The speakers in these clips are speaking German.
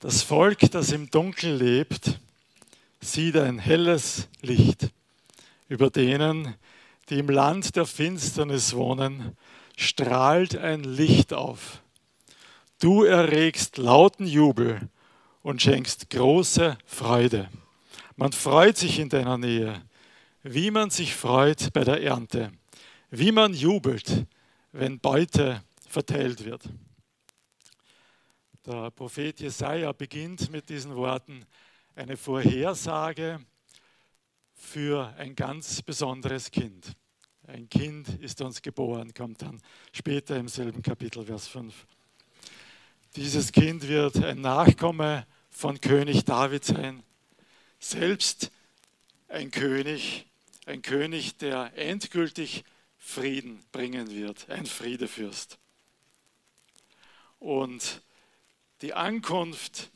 Das Volk, das im Dunkeln lebt, sieht ein helles Licht. Über denen, die im Land der Finsternis wohnen, strahlt ein Licht auf. Du erregst lauten Jubel und schenkst große Freude. Man freut sich in deiner Nähe, wie man sich freut bei der Ernte, wie man jubelt, wenn Beute verteilt wird. Der Prophet Jesaja beginnt mit diesen Worten eine Vorhersage für ein ganz besonderes Kind. Ein Kind ist uns geboren, kommt dann später im selben Kapitel, Vers 5. Dieses Kind wird ein Nachkomme von König David sein, selbst ein König, ein König, der endgültig Frieden bringen wird, ein Friedefürst. Und die Ankunft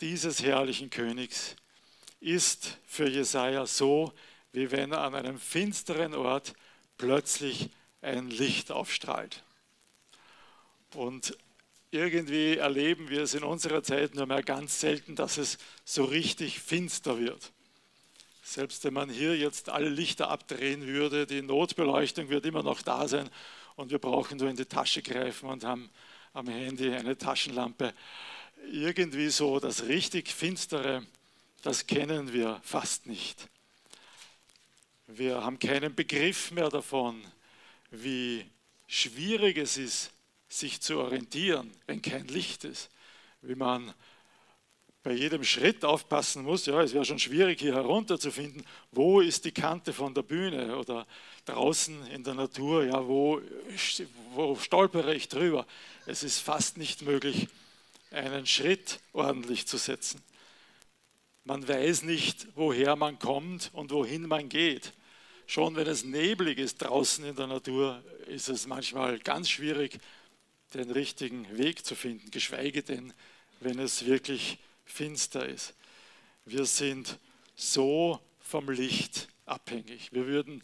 dieses herrlichen Königs ist für Jesaja so, wie wenn an einem finsteren Ort plötzlich ein Licht aufstrahlt. Und irgendwie erleben wir es in unserer Zeit nur mehr ganz selten, dass es so richtig finster wird. Selbst wenn man hier jetzt alle Lichter abdrehen würde, die Notbeleuchtung wird immer noch da sein und wir brauchen nur in die Tasche greifen und haben am Handy eine Taschenlampe. Irgendwie so das richtig Finstere, das kennen wir fast nicht. Wir haben keinen Begriff mehr davon, wie schwierig es ist, sich zu orientieren, wenn kein Licht ist. Wie man bei jedem Schritt aufpassen muss, ja, es wäre schon schwierig hier herunterzufinden, wo ist die Kante von der Bühne oder draußen in der Natur, ja, wo, wo stolpere ich drüber. Es ist fast nicht möglich, einen Schritt ordentlich zu setzen. Man weiß nicht, woher man kommt und wohin man geht. Schon wenn es neblig ist draußen in der Natur, ist es manchmal ganz schwierig, den richtigen Weg zu finden, geschweige denn, wenn es wirklich finster ist. Wir sind so vom Licht abhängig. Wir würden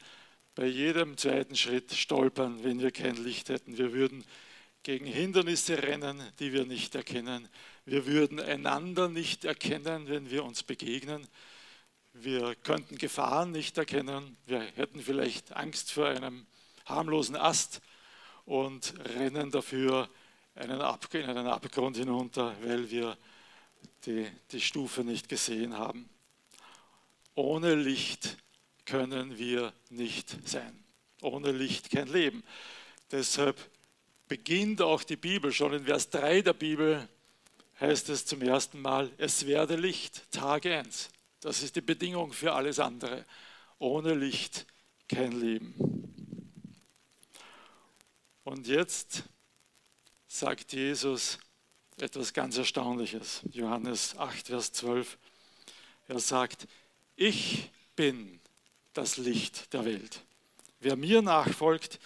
bei jedem zweiten Schritt stolpern, wenn wir kein Licht hätten. Wir würden gegen Hindernisse rennen, die wir nicht erkennen. Wir würden einander nicht erkennen, wenn wir uns begegnen. Wir könnten Gefahren nicht erkennen. Wir hätten vielleicht Angst vor einem harmlosen Ast und rennen dafür in einen Abgrund hinunter, weil wir die, die Stufe nicht gesehen haben. Ohne Licht können wir nicht sein. Ohne Licht kein Leben. Deshalb beginnt auch die Bibel, schon in Vers 3 der Bibel heißt es zum ersten Mal, es werde Licht, Tag 1. Das ist die Bedingung für alles andere. Ohne Licht kein Leben. Und jetzt sagt Jesus etwas ganz Erstaunliches. Johannes 8, Vers 12. Er sagt, ich bin das Licht der Welt. Wer mir nachfolgt,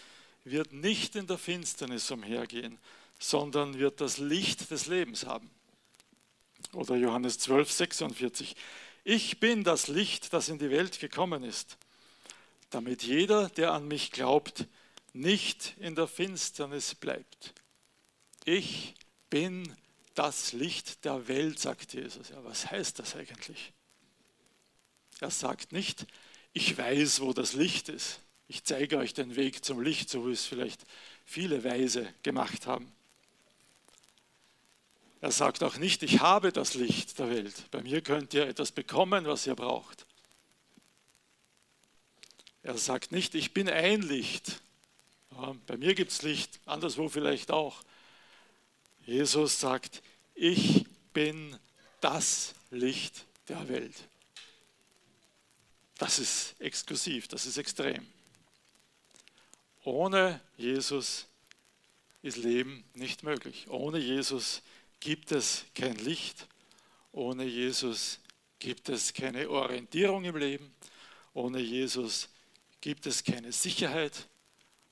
wird nicht in der Finsternis umhergehen, sondern wird das Licht des Lebens haben. Oder Johannes 12, 46. Ich bin das Licht, das in die Welt gekommen ist, damit jeder, der an mich glaubt, nicht in der Finsternis bleibt. Ich bin das Licht der Welt, sagt Jesus. Ja, was heißt das eigentlich? Er sagt nicht, ich weiß, wo das Licht ist. Ich zeige euch den Weg zum Licht, so wie es vielleicht viele Weise gemacht haben. Er sagt auch nicht, ich habe das Licht der Welt. Bei mir könnt ihr etwas bekommen, was ihr braucht. Er sagt nicht, ich bin ein Licht. Bei mir gibt es Licht, anderswo vielleicht auch. Jesus sagt, ich bin das Licht der Welt. Das ist exklusiv, das ist extrem. Ohne Jesus ist Leben nicht möglich. Ohne Jesus gibt es kein Licht. Ohne Jesus gibt es keine Orientierung im Leben. Ohne Jesus gibt es keine Sicherheit.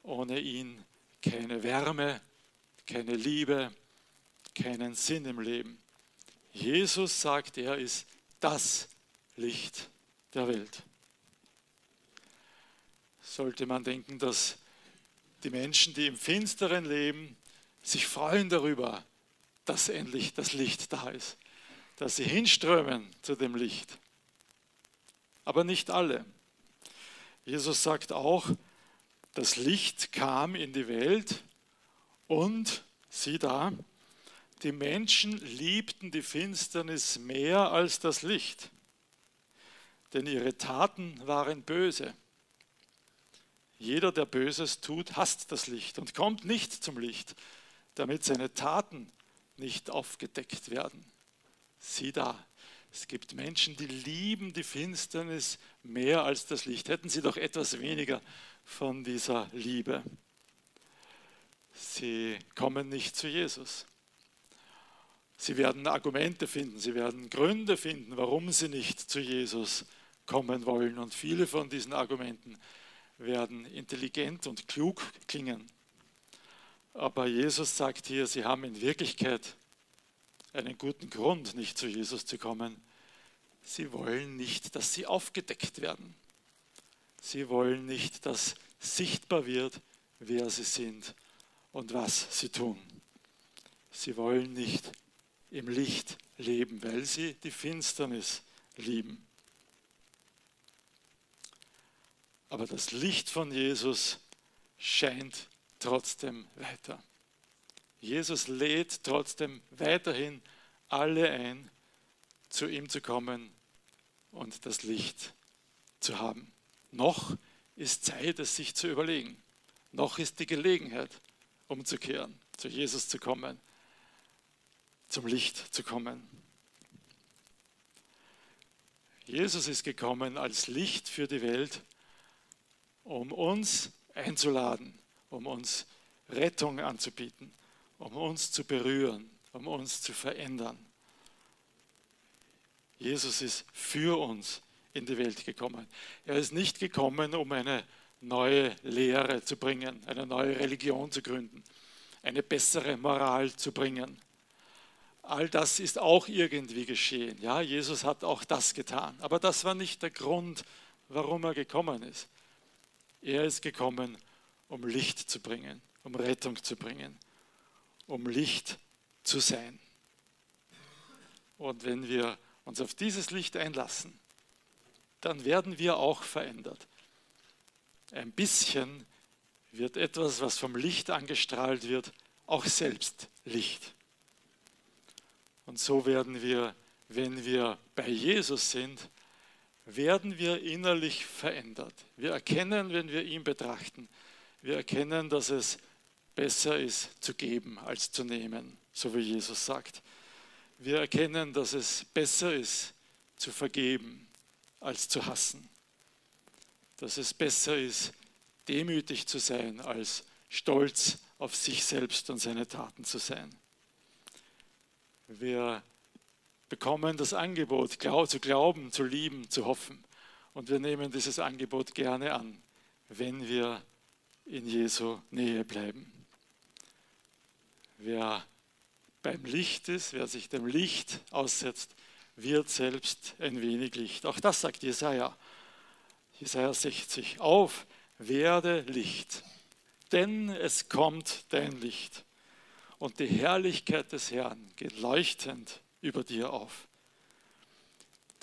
Ohne ihn keine Wärme, keine Liebe, keinen Sinn im Leben. Jesus sagt, er ist das Licht der Welt. Sollte man denken, dass die Menschen, die im Finsteren leben, sich freuen darüber, dass endlich das Licht da ist. dass sie hinströmen zu dem Licht. Aber nicht alle. Jesus sagt auch, das Licht kam in die Welt und, sieh da, die Menschen liebten die Finsternis mehr als das Licht, denn ihre Taten waren böse. Jeder, der Böses tut, hasst das Licht und kommt nicht zum Licht, damit seine Taten nicht aufgedeckt werden. Sieh da, es gibt Menschen, die lieben die Finsternis mehr als das Licht. Hätten sie doch etwas weniger von dieser Liebe. Sie kommen nicht zu Jesus. Sie werden Argumente finden, sie werden Gründe finden, warum sie nicht zu Jesus kommen wollen. Und viele von diesen Argumenten werden intelligent und klug klingen. Aber Jesus sagt hier, sie haben in Wirklichkeit einen guten Grund, nicht zu Jesus zu kommen. Sie wollen nicht, dass sie aufgedeckt werden. Sie wollen nicht, dass sichtbar wird, wer sie sind und was sie tun. Sie wollen nicht im Licht leben, weil sie die Finsternis lieben. Aber das Licht von Jesus scheint trotzdem weiter. Jesus lädt trotzdem weiterhin alle ein, zu ihm zu kommen und das Licht zu haben. Noch ist Zeit, es sich zu überlegen. Noch ist die Gelegenheit, umzukehren, zu Jesus zu kommen, zum Licht zu kommen. Jesus ist gekommen als Licht für die Welt um uns einzuladen, um uns Rettung anzubieten, um uns zu berühren, um uns zu verändern. Jesus ist für uns in die Welt gekommen. Er ist nicht gekommen, um eine neue Lehre zu bringen, eine neue Religion zu gründen, eine bessere Moral zu bringen. All das ist auch irgendwie geschehen. Ja, Jesus hat auch das getan. Aber das war nicht der Grund, warum er gekommen ist. Er ist gekommen, um Licht zu bringen, um Rettung zu bringen, um Licht zu sein. Und wenn wir uns auf dieses Licht einlassen, dann werden wir auch verändert. Ein bisschen wird etwas, was vom Licht angestrahlt wird, auch selbst Licht. Und so werden wir, wenn wir bei Jesus sind, werden wir innerlich verändert. Wir erkennen, wenn wir ihn betrachten, wir erkennen, dass es besser ist zu geben als zu nehmen, so wie Jesus sagt. Wir erkennen, dass es besser ist zu vergeben als zu hassen. Dass es besser ist, demütig zu sein, als stolz auf sich selbst und seine Taten zu sein. Wir bekommen das Angebot, zu glauben, zu lieben, zu hoffen. Und wir nehmen dieses Angebot gerne an, wenn wir in Jesu Nähe bleiben. Wer beim Licht ist, wer sich dem Licht aussetzt, wird selbst ein wenig Licht. Auch das sagt Jesaja. Jesaja 60. Auf, werde Licht, denn es kommt dein Licht. Und die Herrlichkeit des Herrn geht leuchtend über dir auf.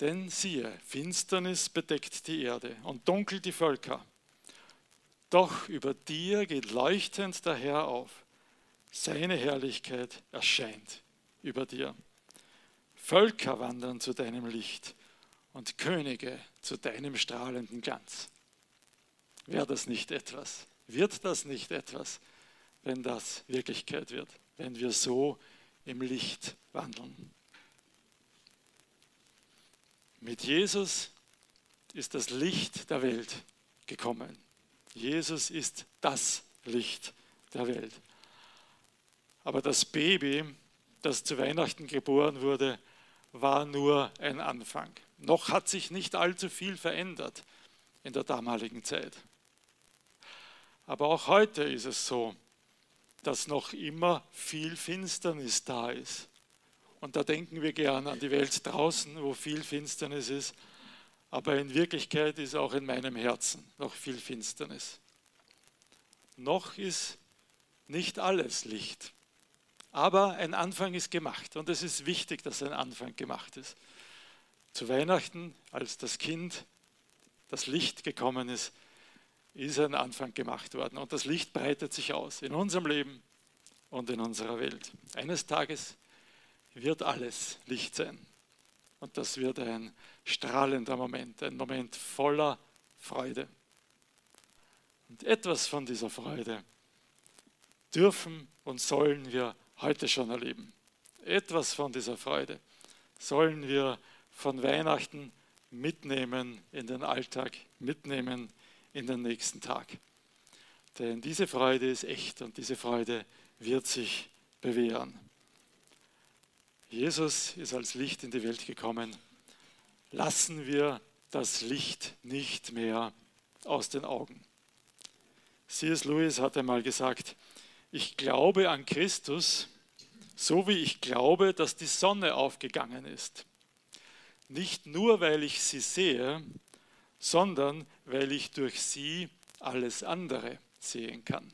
Denn siehe, Finsternis bedeckt die Erde und dunkel die Völker. Doch über dir geht leuchtend der Herr auf. Seine Herrlichkeit erscheint über dir. Völker wandern zu deinem Licht und Könige zu deinem strahlenden Glanz. Wäre das nicht etwas? Wird das nicht etwas, wenn das Wirklichkeit wird, wenn wir so im Licht wandeln? Mit Jesus ist das Licht der Welt gekommen. Jesus ist das Licht der Welt. Aber das Baby, das zu Weihnachten geboren wurde, war nur ein Anfang. Noch hat sich nicht allzu viel verändert in der damaligen Zeit. Aber auch heute ist es so, dass noch immer viel Finsternis da ist. Und da denken wir gern an die Welt draußen, wo viel Finsternis ist. Aber in Wirklichkeit ist auch in meinem Herzen noch viel Finsternis. Noch ist nicht alles Licht. Aber ein Anfang ist gemacht und es ist wichtig, dass ein Anfang gemacht ist. Zu Weihnachten, als das Kind, das Licht gekommen ist, ist ein Anfang gemacht worden. Und das Licht breitet sich aus in unserem Leben und in unserer Welt. Eines Tages wird alles Licht sein. Und das wird ein strahlender Moment, ein Moment voller Freude. Und etwas von dieser Freude dürfen und sollen wir heute schon erleben. Etwas von dieser Freude sollen wir von Weihnachten mitnehmen in den Alltag, mitnehmen in den nächsten Tag. Denn diese Freude ist echt und diese Freude wird sich bewähren. Jesus ist als Licht in die Welt gekommen. Lassen wir das Licht nicht mehr aus den Augen. C.S. Lewis hat einmal gesagt, ich glaube an Christus, so wie ich glaube, dass die Sonne aufgegangen ist. Nicht nur, weil ich sie sehe, sondern weil ich durch sie alles andere sehen kann.